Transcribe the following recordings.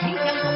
听见。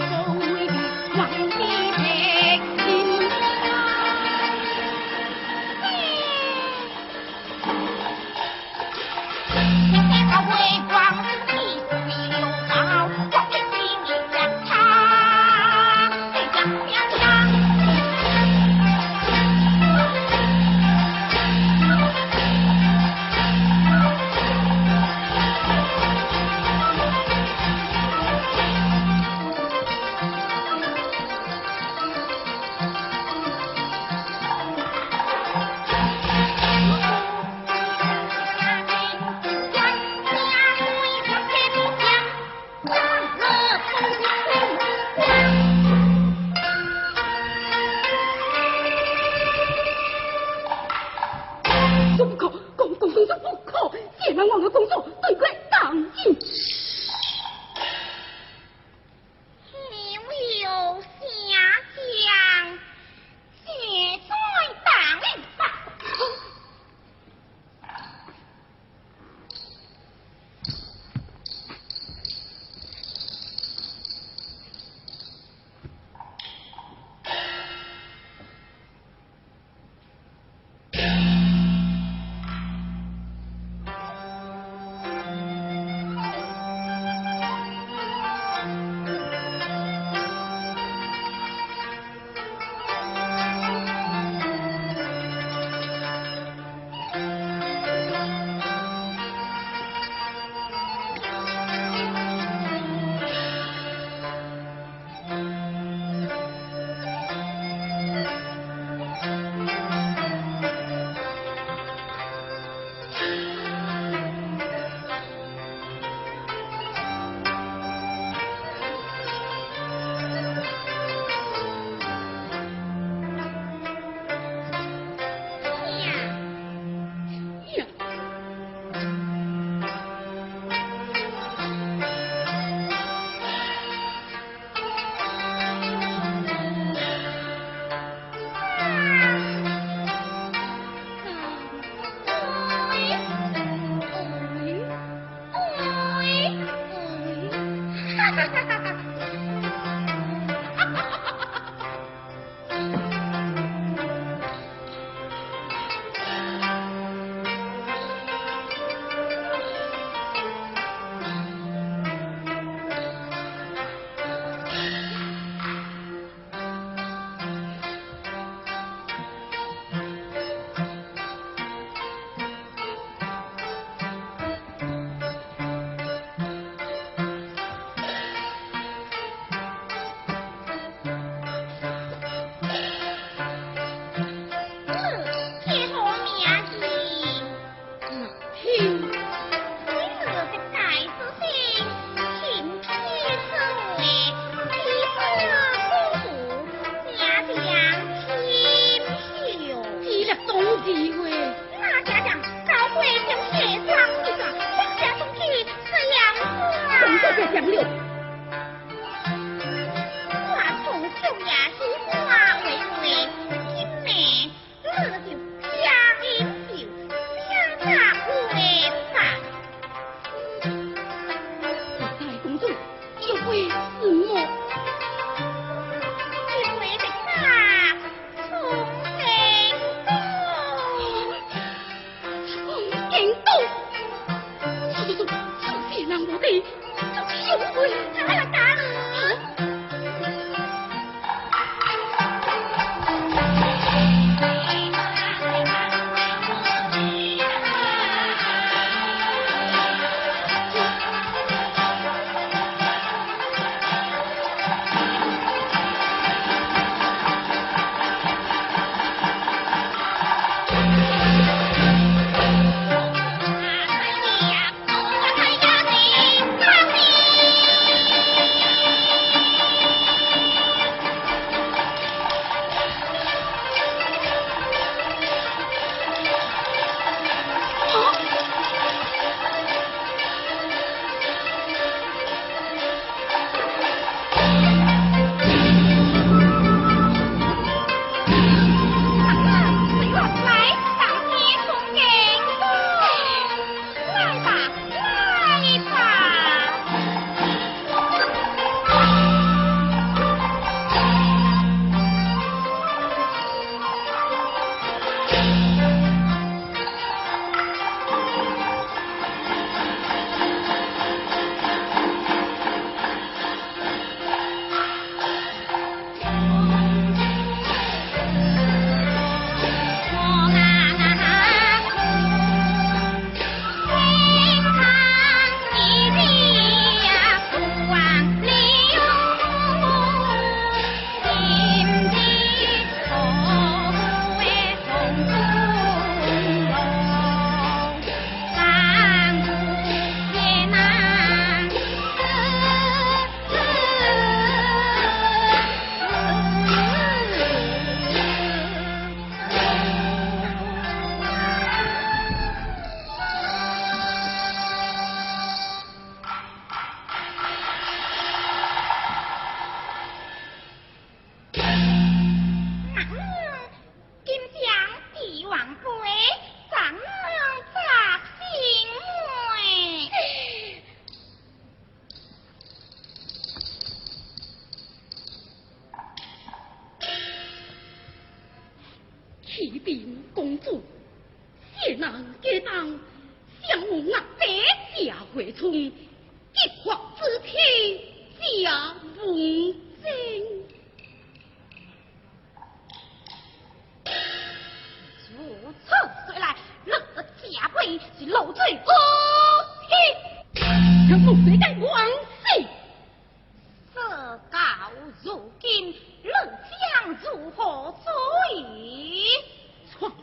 六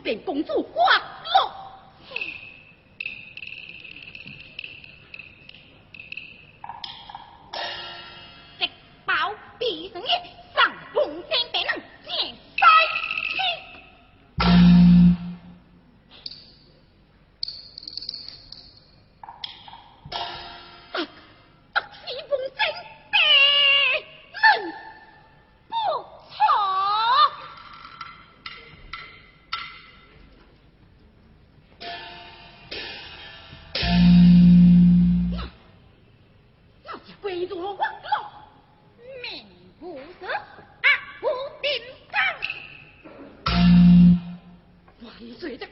闯变公主我做王老，命不得，阿不定当。万岁的。